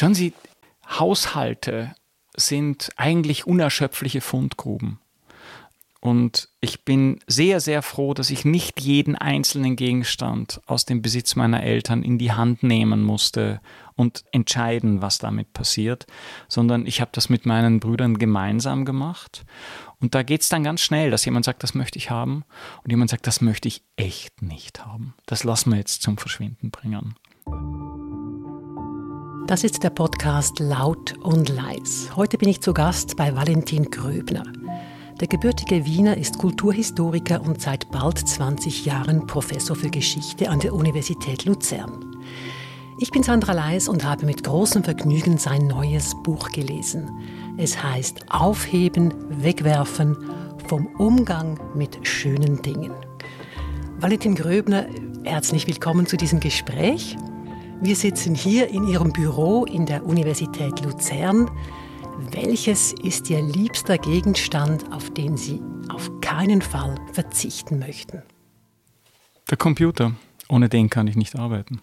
Schauen Sie, Haushalte sind eigentlich unerschöpfliche Fundgruben. Und ich bin sehr, sehr froh, dass ich nicht jeden einzelnen Gegenstand aus dem Besitz meiner Eltern in die Hand nehmen musste und entscheiden, was damit passiert, sondern ich habe das mit meinen Brüdern gemeinsam gemacht. Und da geht es dann ganz schnell, dass jemand sagt, das möchte ich haben und jemand sagt, das möchte ich echt nicht haben. Das lassen wir jetzt zum Verschwinden bringen. Das ist der Podcast Laut und Leis. Heute bin ich zu Gast bei Valentin Gröbner. Der gebürtige Wiener ist Kulturhistoriker und seit bald 20 Jahren Professor für Geschichte an der Universität Luzern. Ich bin Sandra Leis und habe mit großem Vergnügen sein neues Buch gelesen. Es heißt Aufheben, Wegwerfen vom Umgang mit schönen Dingen. Valentin Gröbner, herzlich willkommen zu diesem Gespräch. Wir sitzen hier in Ihrem Büro in der Universität Luzern. Welches ist Ihr liebster Gegenstand, auf den Sie auf keinen Fall verzichten möchten? Der Computer. Ohne den kann ich nicht arbeiten.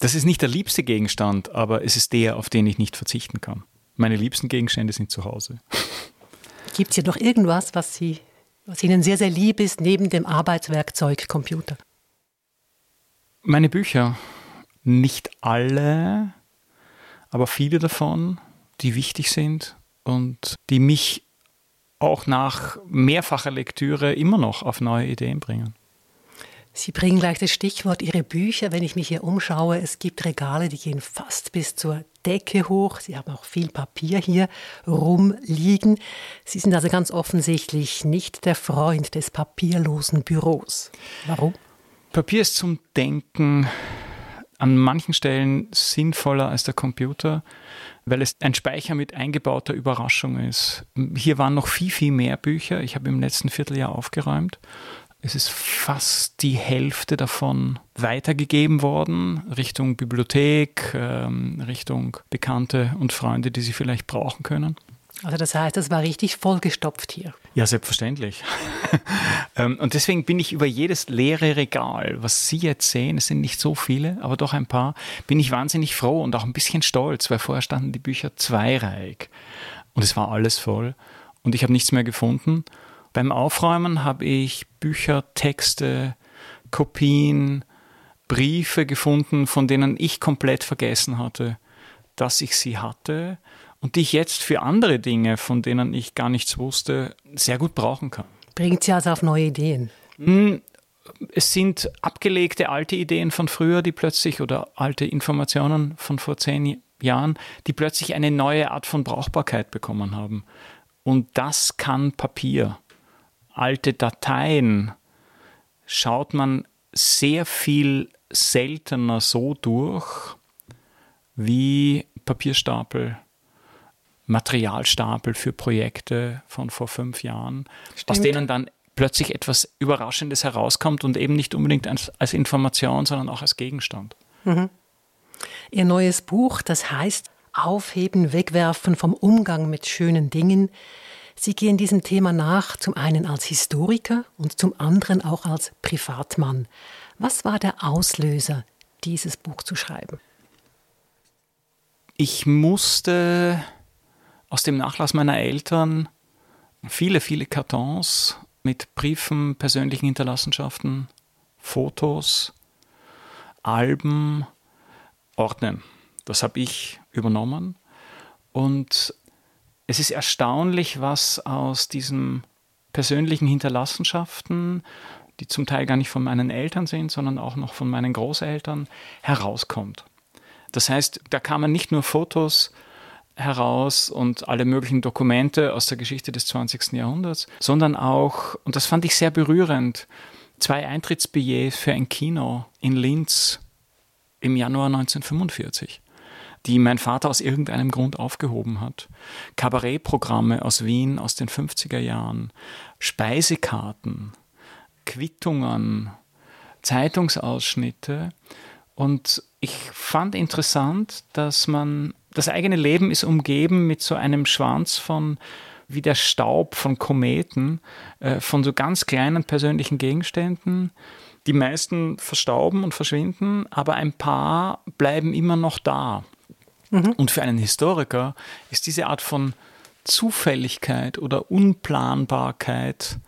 Das ist nicht der liebste Gegenstand, aber es ist der, auf den ich nicht verzichten kann. Meine liebsten Gegenstände sind zu Hause. Gibt es hier noch irgendwas, was, Sie, was Ihnen sehr, sehr lieb ist, neben dem Arbeitswerkzeug Computer? Meine Bücher. Nicht alle, aber viele davon die wichtig sind und die mich auch nach mehrfacher Lektüre immer noch auf neue Ideen bringen. Sie bringen gleich das Stichwort Ihre Bücher. Wenn ich mich hier umschaue, es gibt Regale, die gehen fast bis zur Decke hoch. Sie haben auch viel Papier hier rumliegen. Sie sind also ganz offensichtlich nicht der Freund des papierlosen Büros. Warum? Papier ist zum Denken an manchen Stellen sinnvoller als der Computer weil es ein Speicher mit eingebauter Überraschung ist. Hier waren noch viel, viel mehr Bücher. Ich habe im letzten Vierteljahr aufgeräumt. Es ist fast die Hälfte davon weitergegeben worden, Richtung Bibliothek, ähm, Richtung Bekannte und Freunde, die sie vielleicht brauchen können. Also das heißt, es war richtig vollgestopft hier. Ja, selbstverständlich. Ähm, und deswegen bin ich über jedes leere Regal, was Sie jetzt sehen, es sind nicht so viele, aber doch ein paar, bin ich wahnsinnig froh und auch ein bisschen stolz, weil vorher standen die Bücher zweireihig und es war alles voll und ich habe nichts mehr gefunden. Beim Aufräumen habe ich Bücher, Texte, Kopien, Briefe gefunden, von denen ich komplett vergessen hatte, dass ich sie hatte und die ich jetzt für andere Dinge, von denen ich gar nichts wusste, sehr gut brauchen kann. Bringt sie also auf neue Ideen? Hm, es sind abgelegte alte Ideen von früher, die plötzlich, oder alte Informationen von vor zehn Jahren, die plötzlich eine neue Art von Brauchbarkeit bekommen haben. Und das kann Papier. Alte Dateien schaut man sehr viel seltener so durch wie Papierstapel Materialstapel für Projekte von vor fünf Jahren, Stimmt. aus denen dann plötzlich etwas Überraschendes herauskommt und eben nicht unbedingt als, als Information, sondern auch als Gegenstand. Mhm. Ihr neues Buch, das heißt Aufheben, Wegwerfen vom Umgang mit schönen Dingen. Sie gehen diesem Thema nach, zum einen als Historiker und zum anderen auch als Privatmann. Was war der Auslöser, dieses Buch zu schreiben? Ich musste aus dem Nachlass meiner Eltern viele, viele Kartons mit Briefen, persönlichen Hinterlassenschaften, Fotos, Alben ordnen. Das habe ich übernommen. Und es ist erstaunlich, was aus diesen persönlichen Hinterlassenschaften, die zum Teil gar nicht von meinen Eltern sind, sondern auch noch von meinen Großeltern, herauskommt. Das heißt, da kamen nicht nur Fotos heraus und alle möglichen Dokumente aus der Geschichte des 20. Jahrhunderts, sondern auch, und das fand ich sehr berührend, zwei Eintrittsbillets für ein Kino in Linz im Januar 1945 die mein Vater aus irgendeinem Grund aufgehoben hat. Kabarettprogramme aus Wien aus den 50er Jahren, Speisekarten, Quittungen, Zeitungsausschnitte. Und ich fand interessant, dass man das eigene Leben ist umgeben mit so einem Schwanz von wie der Staub von Kometen, äh, von so ganz kleinen persönlichen Gegenständen. Die meisten verstauben und verschwinden, aber ein paar bleiben immer noch da. Mhm. Und für einen Historiker ist diese Art von Zufälligkeit oder Unplanbarkeit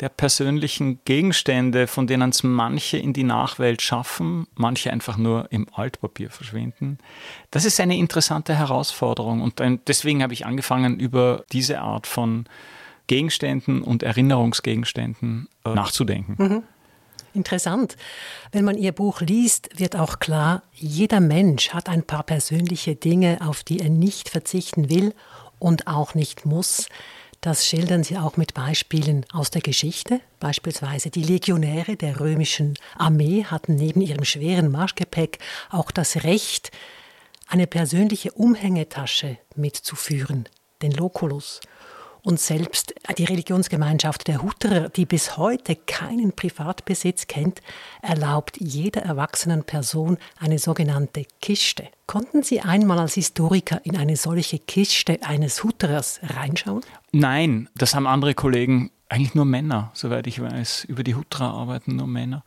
der persönlichen Gegenstände, von denen es manche in die Nachwelt schaffen, manche einfach nur im Altpapier verschwinden. Das ist eine interessante Herausforderung und deswegen habe ich angefangen, über diese Art von Gegenständen und Erinnerungsgegenständen äh, nachzudenken. Mhm. Interessant. Wenn man Ihr Buch liest, wird auch klar, jeder Mensch hat ein paar persönliche Dinge, auf die er nicht verzichten will und auch nicht muss. Das schildern Sie auch mit Beispielen aus der Geschichte. Beispielsweise die Legionäre der römischen Armee hatten neben ihrem schweren Marschgepäck auch das Recht, eine persönliche Umhängetasche mitzuführen, den Loculus. Und selbst die Religionsgemeinschaft der Hutterer, die bis heute keinen Privatbesitz kennt, erlaubt jeder erwachsenen Person eine sogenannte Kiste. Konnten Sie einmal als Historiker in eine solche Kiste eines Hutterers reinschauen? Nein, das haben andere Kollegen eigentlich nur Männer, soweit ich weiß. Über die Hutra arbeiten nur Männer.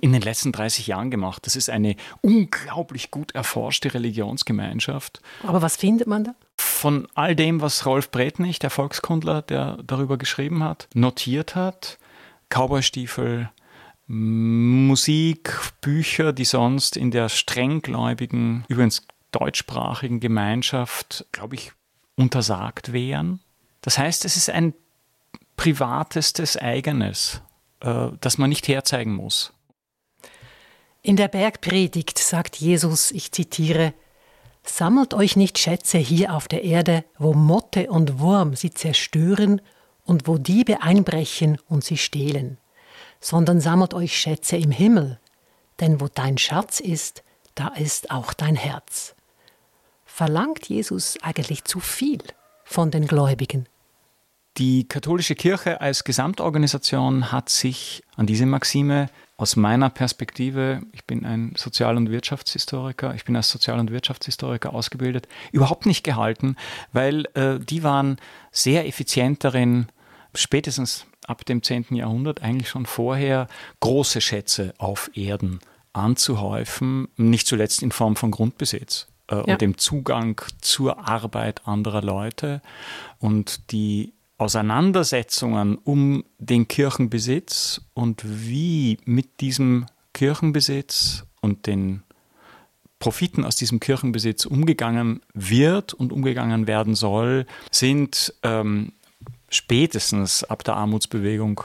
In den letzten 30 Jahren gemacht. Das ist eine unglaublich gut erforschte Religionsgemeinschaft. Aber was findet man da? Von all dem, was Rolf Bretnich, der Volkskundler, der darüber geschrieben hat, notiert hat, Cowboystiefel, Musik, Bücher, die sonst in der strenggläubigen, übrigens deutschsprachigen Gemeinschaft, glaube ich, untersagt wären. Das heißt, es ist ein privatestes Eigenes, äh, das man nicht herzeigen muss. In der Bergpredigt sagt Jesus, ich zitiere, Sammelt euch nicht Schätze hier auf der Erde, wo Motte und Wurm sie zerstören und wo Diebe einbrechen und sie stehlen, sondern sammelt euch Schätze im Himmel, denn wo dein Schatz ist, da ist auch dein Herz. Verlangt Jesus eigentlich zu viel von den Gläubigen? Die katholische Kirche als Gesamtorganisation hat sich an diese Maxime aus meiner Perspektive, ich bin ein Sozial- und Wirtschaftshistoriker, ich bin als Sozial- und Wirtschaftshistoriker ausgebildet, überhaupt nicht gehalten, weil äh, die waren sehr effizient darin, spätestens ab dem 10. Jahrhundert, eigentlich schon vorher, große Schätze auf Erden anzuhäufen, nicht zuletzt in Form von Grundbesitz äh, ja. und dem Zugang zur Arbeit anderer Leute. Und die Auseinandersetzungen um den Kirchenbesitz und wie mit diesem Kirchenbesitz und den Profiten aus diesem Kirchenbesitz umgegangen wird und umgegangen werden soll, sind ähm, spätestens ab der Armutsbewegung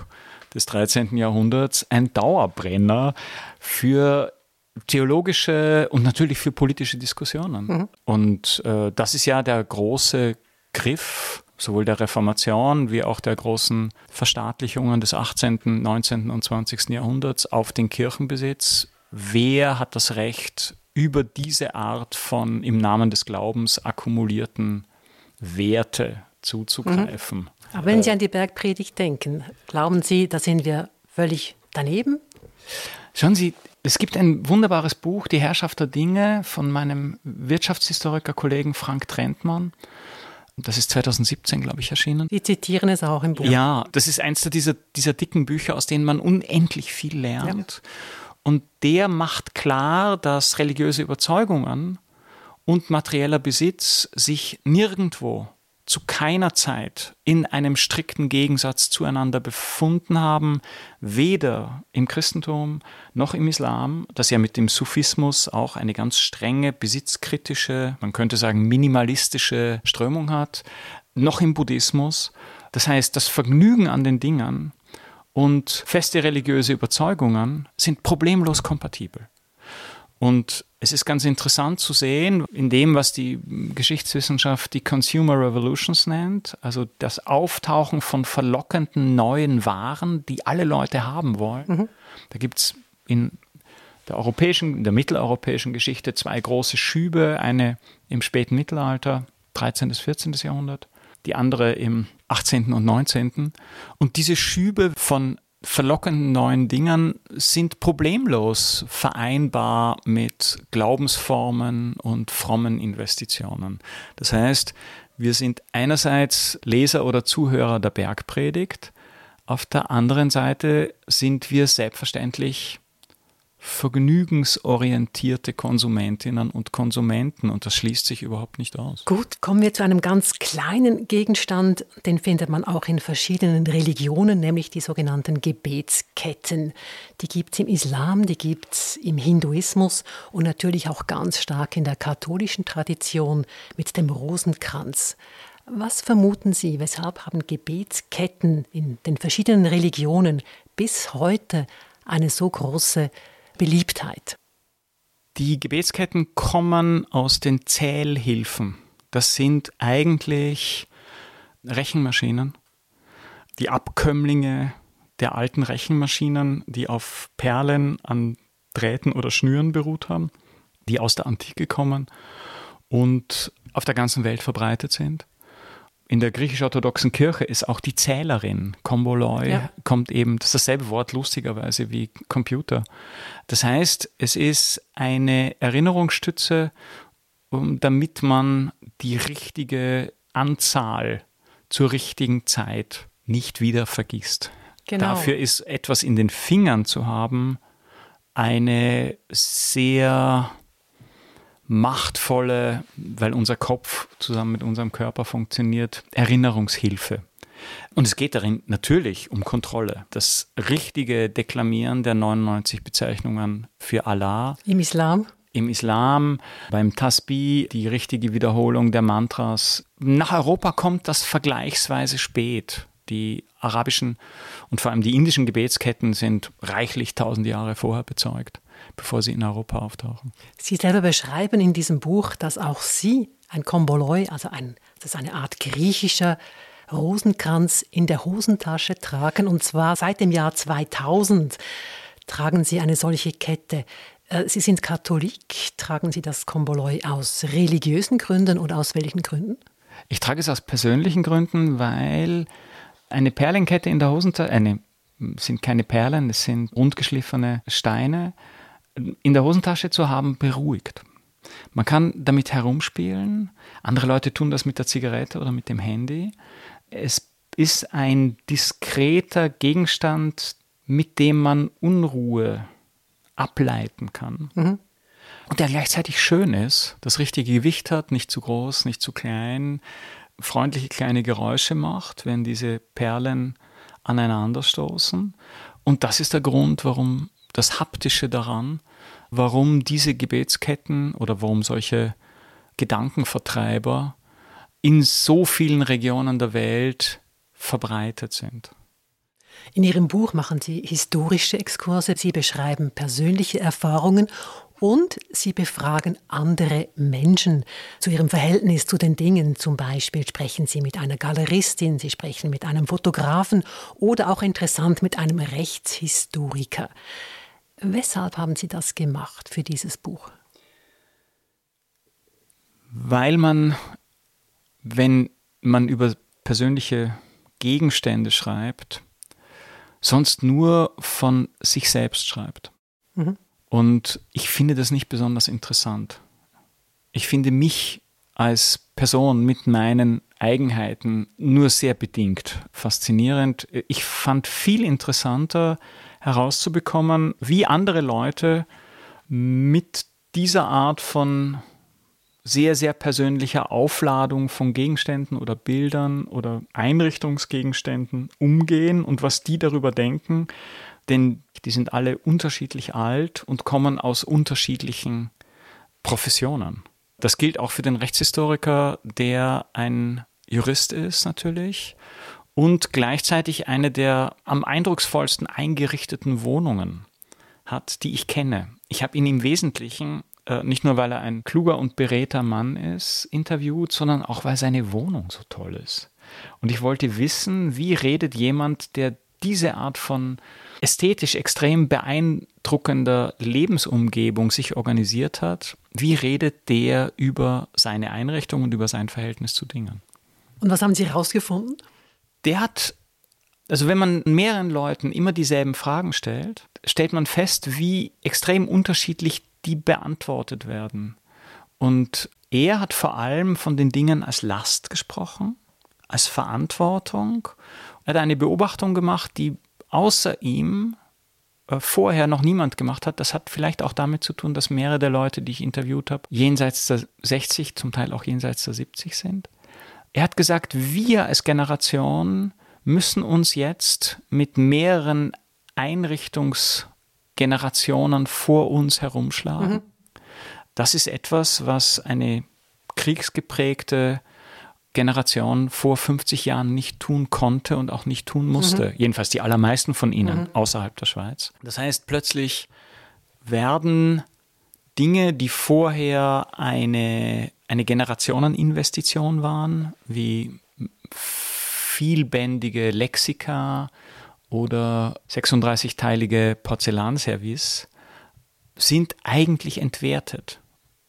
des 13. Jahrhunderts ein Dauerbrenner für theologische und natürlich für politische Diskussionen. Mhm. Und äh, das ist ja der große Griff sowohl der Reformation wie auch der großen Verstaatlichungen des 18., 19. und 20. Jahrhunderts auf den Kirchenbesitz. Wer hat das Recht, über diese Art von im Namen des Glaubens akkumulierten Werte zuzugreifen? Mhm. Aber wenn Sie an die Bergpredigt denken, glauben Sie, da sind wir völlig daneben? Schauen Sie, es gibt ein wunderbares Buch, Die Herrschaft der Dinge, von meinem Wirtschaftshistoriker-Kollegen Frank Trentmann. Das ist 2017, glaube ich, erschienen. Die zitieren es auch im Buch. Ja, das ist eins dieser, dieser dicken Bücher, aus denen man unendlich viel lernt. Ja. Und der macht klar, dass religiöse Überzeugungen und materieller Besitz sich nirgendwo zu keiner Zeit in einem strikten Gegensatz zueinander befunden haben, weder im Christentum noch im Islam, das ja mit dem Sufismus auch eine ganz strenge, besitzkritische, man könnte sagen minimalistische Strömung hat, noch im Buddhismus. Das heißt, das Vergnügen an den Dingen und feste religiöse Überzeugungen sind problemlos kompatibel. Und es ist ganz interessant zu sehen, in dem, was die Geschichtswissenschaft die Consumer Revolutions nennt, also das Auftauchen von verlockenden neuen Waren, die alle Leute haben wollen. Mhm. Da gibt es in der europäischen, in der mitteleuropäischen Geschichte zwei große Schübe, eine im späten Mittelalter, 13. bis 14. Jahrhundert, die andere im 18. und 19. Und diese Schübe von verlockenden neuen Dingen sind problemlos vereinbar mit Glaubensformen und frommen Investitionen. Das heißt, wir sind einerseits Leser oder Zuhörer der Bergpredigt, auf der anderen Seite sind wir selbstverständlich vergnügensorientierte Konsumentinnen und Konsumenten und das schließt sich überhaupt nicht aus. Gut, kommen wir zu einem ganz kleinen Gegenstand, den findet man auch in verschiedenen Religionen, nämlich die sogenannten Gebetsketten. Die gibt es im Islam, die gibt es im Hinduismus und natürlich auch ganz stark in der katholischen Tradition mit dem Rosenkranz. Was vermuten Sie, weshalb haben Gebetsketten in den verschiedenen Religionen bis heute eine so große Beliebtheit? Die Gebetsketten kommen aus den Zählhilfen. Das sind eigentlich Rechenmaschinen, die Abkömmlinge der alten Rechenmaschinen, die auf Perlen an Drähten oder Schnüren beruht haben, die aus der Antike kommen und auf der ganzen Welt verbreitet sind in der griechisch-orthodoxen Kirche ist auch die Zählerin, Komboloi, ja. kommt eben, das ist dasselbe Wort lustigerweise wie Computer. Das heißt, es ist eine Erinnerungsstütze, damit man die richtige Anzahl zur richtigen Zeit nicht wieder vergisst. Genau. Dafür ist etwas in den Fingern zu haben eine sehr machtvolle, weil unser Kopf zusammen mit unserem Körper funktioniert, Erinnerungshilfe. Und es geht darin natürlich um Kontrolle. Das richtige Deklamieren der 99 Bezeichnungen für Allah. Im Islam? Im Islam, beim Tasbih, die richtige Wiederholung der Mantras. Nach Europa kommt das vergleichsweise spät. Die arabischen und vor allem die indischen Gebetsketten sind reichlich tausend Jahre vorher bezeugt bevor sie in Europa auftauchen. Sie selber beschreiben in diesem Buch, dass auch Sie ein Komboloi, also ein, das ist eine Art griechischer Rosenkranz in der Hosentasche tragen. Und zwar seit dem Jahr 2000 tragen Sie eine solche Kette. Äh, Sie sind Katholik. Tragen Sie das Komboloi aus religiösen Gründen oder aus welchen Gründen? Ich trage es aus persönlichen Gründen, weil eine Perlenkette in der Hosentasche, eine sind keine Perlen, es sind rundgeschliffene Steine, in der Hosentasche zu haben, beruhigt. Man kann damit herumspielen. Andere Leute tun das mit der Zigarette oder mit dem Handy. Es ist ein diskreter Gegenstand, mit dem man Unruhe ableiten kann. Mhm. Und der gleichzeitig schön ist, das richtige Gewicht hat, nicht zu groß, nicht zu klein, freundliche kleine Geräusche macht, wenn diese Perlen aneinanderstoßen. Und das ist der Grund, warum das Haptische daran, warum diese Gebetsketten oder warum solche Gedankenvertreiber in so vielen Regionen der Welt verbreitet sind. In Ihrem Buch machen Sie historische Exkurse, Sie beschreiben persönliche Erfahrungen und Sie befragen andere Menschen zu ihrem Verhältnis zu den Dingen. Zum Beispiel sprechen Sie mit einer Galeristin, Sie sprechen mit einem Fotografen oder auch interessant mit einem Rechtshistoriker. Weshalb haben Sie das gemacht für dieses Buch? Weil man, wenn man über persönliche Gegenstände schreibt, sonst nur von sich selbst schreibt. Mhm. Und ich finde das nicht besonders interessant. Ich finde mich als Person mit meinen Eigenheiten nur sehr bedingt faszinierend. Ich fand viel interessanter, herauszubekommen, wie andere Leute mit dieser Art von sehr, sehr persönlicher Aufladung von Gegenständen oder Bildern oder Einrichtungsgegenständen umgehen und was die darüber denken, denn die sind alle unterschiedlich alt und kommen aus unterschiedlichen Professionen. Das gilt auch für den Rechtshistoriker, der ein Jurist ist natürlich und gleichzeitig eine der am eindrucksvollsten eingerichteten Wohnungen hat, die ich kenne. Ich habe ihn im Wesentlichen, äh, nicht nur weil er ein kluger und beredter Mann ist, interviewt, sondern auch weil seine Wohnung so toll ist. Und ich wollte wissen, wie redet jemand, der diese Art von ästhetisch extrem beeindruckender Lebensumgebung sich organisiert hat, wie redet der über seine Einrichtung und über sein Verhältnis zu Dingen? Und was haben Sie herausgefunden? Der hat, also wenn man mehreren Leuten immer dieselben Fragen stellt, stellt man fest, wie extrem unterschiedlich die beantwortet werden. Und er hat vor allem von den Dingen als Last gesprochen, als Verantwortung. Er hat eine Beobachtung gemacht, die außer ihm äh, vorher noch niemand gemacht hat. Das hat vielleicht auch damit zu tun, dass mehrere der Leute, die ich interviewt habe, jenseits der 60, zum Teil auch jenseits der 70 sind. Er hat gesagt, wir als Generation müssen uns jetzt mit mehreren Einrichtungsgenerationen vor uns herumschlagen. Mhm. Das ist etwas, was eine kriegsgeprägte Generation vor 50 Jahren nicht tun konnte und auch nicht tun musste. Mhm. Jedenfalls die allermeisten von ihnen mhm. außerhalb der Schweiz. Das heißt, plötzlich werden Dinge, die vorher eine, eine Generationeninvestition waren, wie vielbändige Lexika oder 36-teilige Porzellanservice, sind eigentlich entwertet,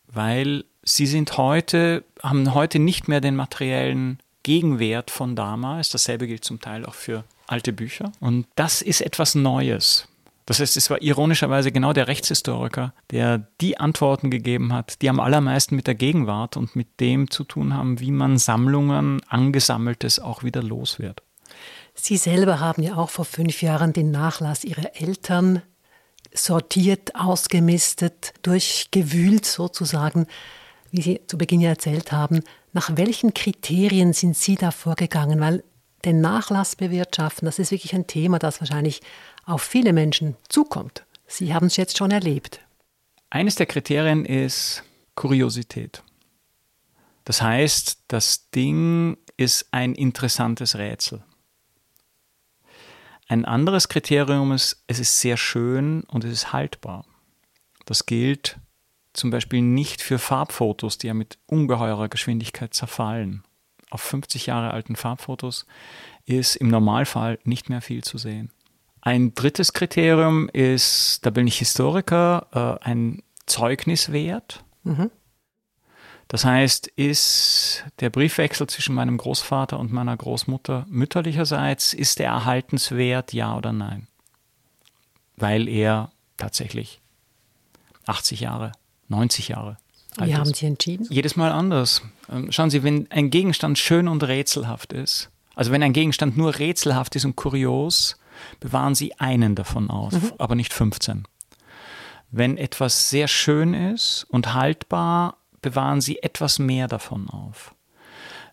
weil sie sind heute, haben heute nicht mehr den materiellen Gegenwert von damals. Dasselbe gilt zum Teil auch für alte Bücher. Und das ist etwas Neues. Das heißt, es war ironischerweise genau der Rechtshistoriker, der die Antworten gegeben hat, die am allermeisten mit der Gegenwart und mit dem zu tun haben, wie man Sammlungen, Angesammeltes auch wieder los wird. Sie selber haben ja auch vor fünf Jahren den Nachlass Ihrer Eltern sortiert, ausgemistet, durchgewühlt sozusagen wie Sie zu Beginn ja erzählt haben, nach welchen Kriterien sind Sie da vorgegangen? Weil den Nachlass bewirtschaften, das ist wirklich ein Thema, das wahrscheinlich auf viele Menschen zukommt. Sie haben es jetzt schon erlebt. Eines der Kriterien ist Kuriosität. Das heißt, das Ding ist ein interessantes Rätsel. Ein anderes Kriterium ist, es ist sehr schön und es ist haltbar. Das gilt zum Beispiel nicht für Farbfotos, die ja mit ungeheurer Geschwindigkeit zerfallen. Auf 50 Jahre alten Farbfotos ist im Normalfall nicht mehr viel zu sehen. Ein drittes Kriterium ist, da bin ich Historiker, äh, ein Zeugniswert. Mhm. Das heißt, ist der Briefwechsel zwischen meinem Großvater und meiner Großmutter mütterlicherseits, ist der erhaltenswert, ja oder nein? Weil er tatsächlich 80 Jahre 90 Jahre. Alt Wie haben Sie entschieden? Jedes Mal anders. Ähm, schauen Sie, wenn ein Gegenstand schön und rätselhaft ist, also wenn ein Gegenstand nur rätselhaft ist und kurios, bewahren Sie einen davon auf, mhm. aber nicht 15. Wenn etwas sehr schön ist und haltbar, bewahren Sie etwas mehr davon auf.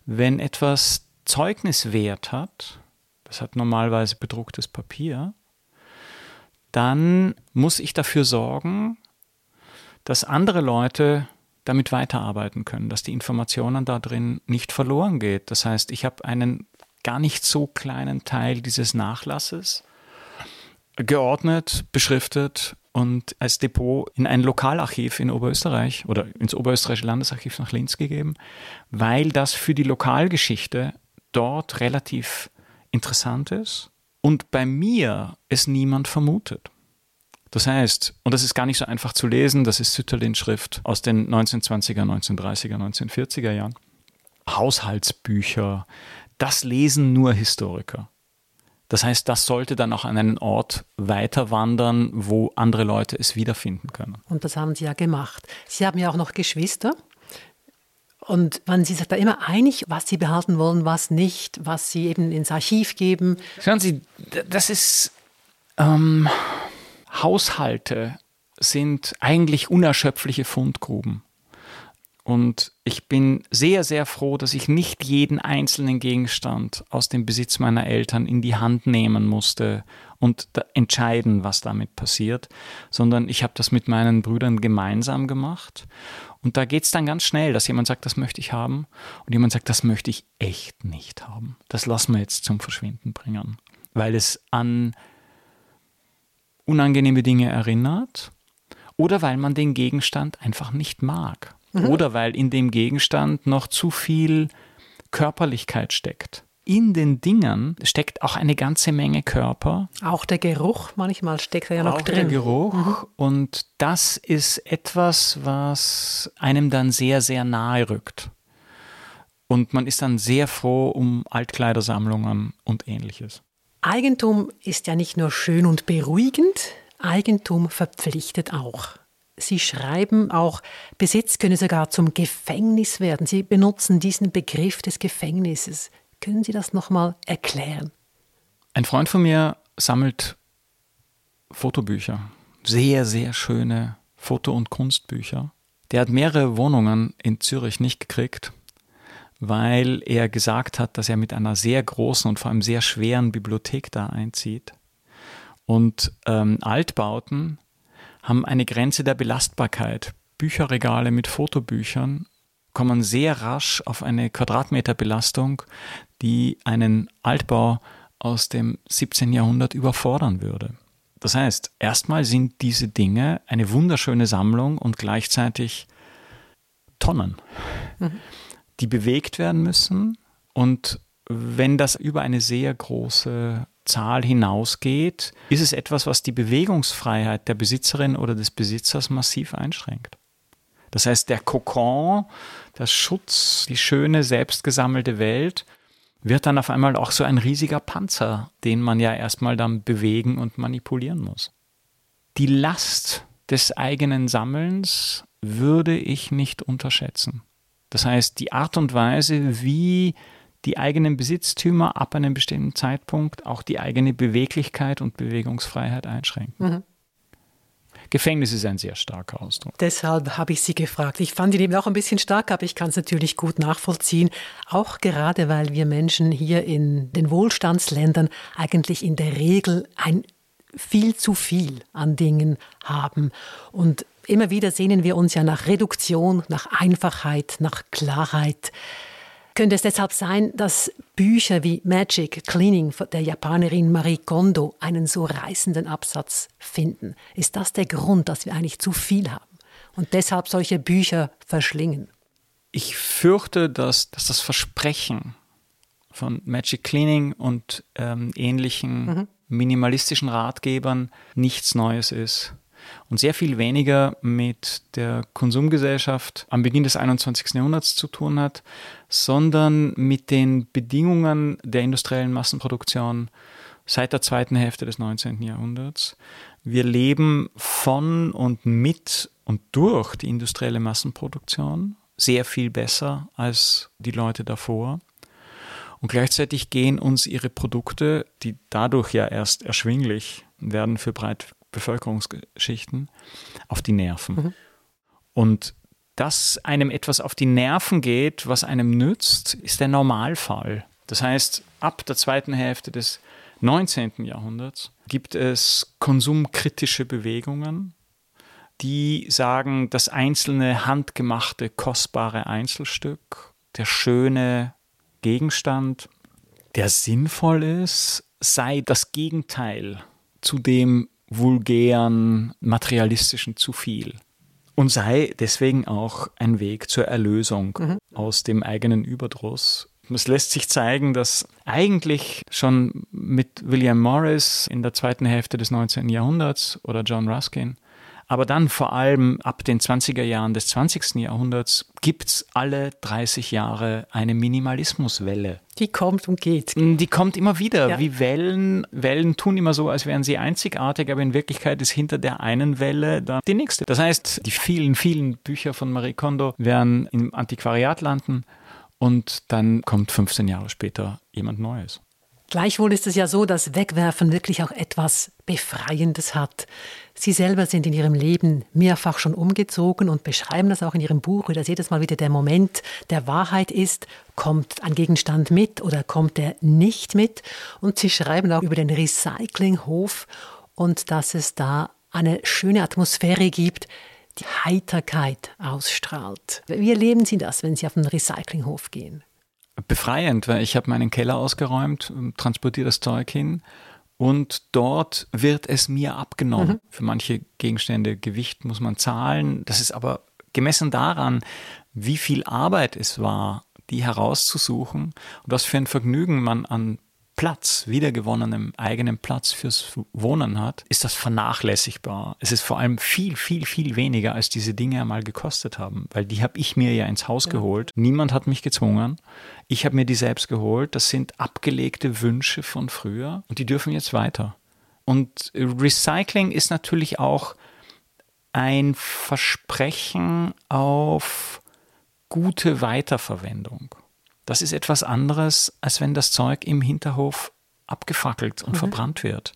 Wenn etwas Zeugniswert hat, das hat normalerweise bedrucktes Papier, dann muss ich dafür sorgen, dass andere Leute damit weiterarbeiten können, dass die Informationen da drin nicht verloren geht. Das heißt, ich habe einen gar nicht so kleinen Teil dieses Nachlasses geordnet, beschriftet und als Depot in ein Lokalarchiv in Oberösterreich oder ins Oberösterreichische Landesarchiv nach Linz gegeben, weil das für die Lokalgeschichte dort relativ interessant ist und bei mir es niemand vermutet. Das heißt, und das ist gar nicht so einfach zu lesen, das ist Sütterlin-Schrift aus den 1920er, 1930er, 1940er Jahren. Haushaltsbücher, das lesen nur Historiker. Das heißt, das sollte dann auch an einen Ort weiter wandern, wo andere Leute es wiederfinden können. Und das haben Sie ja gemacht. Sie haben ja auch noch Geschwister. Und waren Sie sich da immer einig, was Sie behalten wollen, was nicht, was Sie eben ins Archiv geben? Schauen Sie, das ist. Ähm Haushalte sind eigentlich unerschöpfliche Fundgruben. Und ich bin sehr, sehr froh, dass ich nicht jeden einzelnen Gegenstand aus dem Besitz meiner Eltern in die Hand nehmen musste und entscheiden, was damit passiert, sondern ich habe das mit meinen Brüdern gemeinsam gemacht. Und da geht es dann ganz schnell, dass jemand sagt, das möchte ich haben und jemand sagt, das möchte ich echt nicht haben. Das lassen wir jetzt zum Verschwinden bringen, weil es an unangenehme Dinge erinnert oder weil man den Gegenstand einfach nicht mag mhm. oder weil in dem Gegenstand noch zu viel Körperlichkeit steckt. In den Dingen steckt auch eine ganze Menge Körper. Auch der Geruch, manchmal steckt er ja noch auch drin. Der Geruch. Mhm. Und das ist etwas, was einem dann sehr, sehr nahe rückt. Und man ist dann sehr froh um Altkleidersammlungen und ähnliches. Eigentum ist ja nicht nur schön und beruhigend, Eigentum verpflichtet auch. Sie schreiben auch, Besitz könne sogar zum Gefängnis werden. Sie benutzen diesen Begriff des Gefängnisses. Können Sie das nochmal erklären? Ein Freund von mir sammelt Fotobücher. Sehr, sehr schöne Foto- und Kunstbücher. Der hat mehrere Wohnungen in Zürich nicht gekriegt, weil er gesagt hat, dass er mit einer sehr großen und vor allem sehr schweren Bibliothek da einzieht. Und ähm, Altbauten haben eine Grenze der Belastbarkeit. Bücherregale mit Fotobüchern kommen sehr rasch auf eine Quadratmeterbelastung, die einen Altbau aus dem 17. Jahrhundert überfordern würde. Das heißt, erstmal sind diese Dinge eine wunderschöne Sammlung und gleichzeitig Tonnen, mhm. die bewegt werden müssen. Und wenn das über eine sehr große Zahl hinausgeht, ist es etwas, was die Bewegungsfreiheit der Besitzerin oder des Besitzers massiv einschränkt. Das heißt, der Kokon, der Schutz, die schöne, selbstgesammelte Welt wird dann auf einmal auch so ein riesiger Panzer, den man ja erstmal dann bewegen und manipulieren muss. Die Last des eigenen Sammelns würde ich nicht unterschätzen. Das heißt, die Art und Weise, wie die eigenen Besitztümer ab einem bestimmten Zeitpunkt auch die eigene Beweglichkeit und Bewegungsfreiheit einschränken. Mhm. Gefängnis ist ein sehr starker Ausdruck. Deshalb habe ich Sie gefragt. Ich fand ihn eben auch ein bisschen stark, aber ich kann es natürlich gut nachvollziehen. Auch gerade, weil wir Menschen hier in den Wohlstandsländern eigentlich in der Regel ein viel zu viel an Dingen haben. Und immer wieder sehnen wir uns ja nach Reduktion, nach Einfachheit, nach Klarheit. Könnte es deshalb sein, dass Bücher wie Magic Cleaning der Japanerin Marie Kondo einen so reißenden Absatz finden? Ist das der Grund, dass wir eigentlich zu viel haben und deshalb solche Bücher verschlingen? Ich fürchte, dass, dass das Versprechen von Magic Cleaning und ähm, ähnlichen mhm. minimalistischen Ratgebern nichts Neues ist und sehr viel weniger mit der Konsumgesellschaft am Beginn des 21. Jahrhunderts zu tun hat, sondern mit den Bedingungen der industriellen Massenproduktion seit der zweiten Hälfte des 19. Jahrhunderts. Wir leben von und mit und durch die industrielle Massenproduktion sehr viel besser als die Leute davor. Und gleichzeitig gehen uns ihre Produkte, die dadurch ja erst erschwinglich werden für breit Bevölkerungsschichten auf die Nerven. Mhm. Und dass einem etwas auf die Nerven geht, was einem nützt, ist der Normalfall. Das heißt, ab der zweiten Hälfte des 19. Jahrhunderts gibt es konsumkritische Bewegungen, die sagen, das einzelne handgemachte, kostbare Einzelstück, der schöne Gegenstand, der sinnvoll ist, sei das Gegenteil zu dem, vulgären, materialistischen zu viel. Und sei deswegen auch ein Weg zur Erlösung mhm. aus dem eigenen Überdruss. Es lässt sich zeigen, dass eigentlich schon mit William Morris in der zweiten Hälfte des 19. Jahrhunderts oder John Ruskin aber dann vor allem ab den 20er Jahren des 20. Jahrhunderts gibt es alle 30 Jahre eine Minimalismuswelle. Die kommt und geht. Mm, die kommt immer wieder, ja. wie Wellen. Wellen tun immer so, als wären sie einzigartig, aber in Wirklichkeit ist hinter der einen Welle dann die nächste. Das heißt, die vielen, vielen Bücher von Marie Kondo werden im Antiquariat landen und dann kommt 15 Jahre später jemand Neues. Gleichwohl ist es ja so, dass Wegwerfen wirklich auch etwas Befreiendes hat. Sie selber sind in Ihrem Leben mehrfach schon umgezogen und beschreiben das auch in Ihrem Buch, wie das jedes Mal wieder der Moment der Wahrheit ist. Kommt ein Gegenstand mit oder kommt er nicht mit? Und Sie schreiben auch über den Recyclinghof und dass es da eine schöne Atmosphäre gibt, die Heiterkeit ausstrahlt. Wie erleben Sie das, wenn Sie auf den Recyclinghof gehen? Befreiend, weil ich habe meinen Keller ausgeräumt, transportiere das Zeug hin und dort wird es mir abgenommen. Mhm. Für manche Gegenstände Gewicht muss man zahlen. Das ist aber gemessen daran, wie viel Arbeit es war, die herauszusuchen und was für ein Vergnügen man an Platz, wiedergewonnenem eigenen Platz fürs Wohnen hat, ist das vernachlässigbar. Es ist vor allem viel, viel, viel weniger, als diese Dinge einmal gekostet haben, weil die habe ich mir ja ins Haus ja. geholt. Niemand hat mich gezwungen. Ich habe mir die selbst geholt. Das sind abgelegte Wünsche von früher und die dürfen jetzt weiter. Und Recycling ist natürlich auch ein Versprechen auf gute Weiterverwendung. Das ist etwas anderes, als wenn das Zeug im Hinterhof abgefackelt und mhm. verbrannt wird.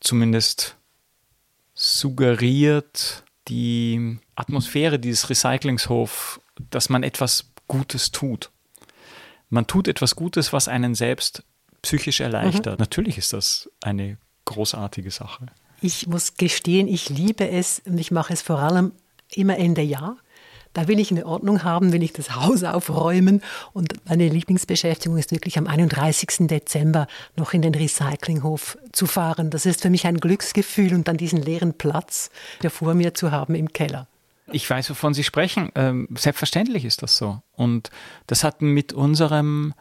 Zumindest suggeriert die Atmosphäre dieses Recyclingshof, dass man etwas Gutes tut. Man tut etwas Gutes, was einen selbst psychisch erleichtert. Mhm. Natürlich ist das eine großartige Sache. Ich muss gestehen, ich liebe es und ich mache es vor allem immer Ende Jahr. Da will ich eine Ordnung haben, will ich das Haus aufräumen. Und meine Lieblingsbeschäftigung ist wirklich am 31. Dezember noch in den Recyclinghof zu fahren. Das ist für mich ein Glücksgefühl und dann diesen leeren Platz vor mir zu haben im Keller. Ich weiß, wovon Sie sprechen. Ähm, selbstverständlich ist das so. Und das hat mit unserem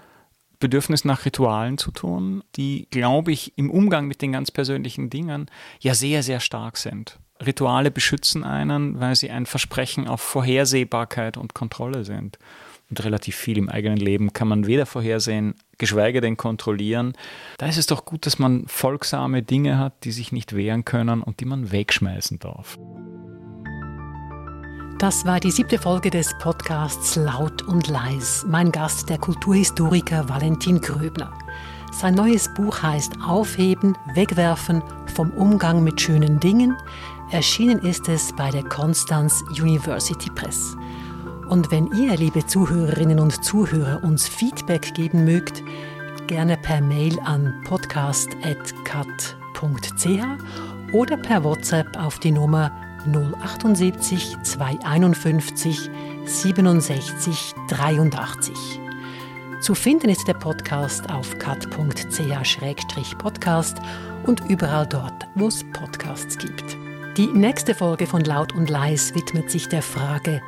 Bedürfnis nach Ritualen zu tun, die, glaube ich, im Umgang mit den ganz persönlichen Dingen ja sehr, sehr stark sind. Rituale beschützen einen, weil sie ein Versprechen auf Vorhersehbarkeit und Kontrolle sind. Und relativ viel im eigenen Leben kann man weder vorhersehen, geschweige denn kontrollieren. Da ist es doch gut, dass man folgsame Dinge hat, die sich nicht wehren können und die man wegschmeißen darf. Das war die siebte Folge des Podcasts Laut und Leis. Mein Gast, der Kulturhistoriker Valentin Gröbner. Sein neues Buch heißt Aufheben, Wegwerfen vom Umgang mit schönen Dingen. Erschienen ist es bei der Constance University Press. Und wenn ihr, liebe Zuhörerinnen und Zuhörer, uns Feedback geben mögt, gerne per Mail an podcast.cat.ch oder per WhatsApp auf die Nummer 078 251 67 83. Zu finden ist der Podcast auf cat.ch-podcast und überall dort, wo es Podcasts gibt. Die nächste Folge von Laut und Leis widmet sich der Frage,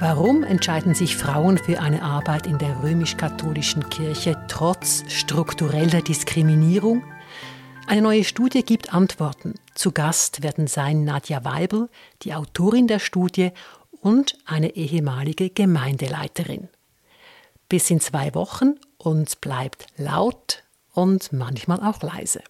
warum entscheiden sich Frauen für eine Arbeit in der römisch-katholischen Kirche trotz struktureller Diskriminierung? Eine neue Studie gibt Antworten. Zu Gast werden sein Nadja Weibel, die Autorin der Studie, und eine ehemalige Gemeindeleiterin. Bis in zwei Wochen und bleibt laut und manchmal auch leise.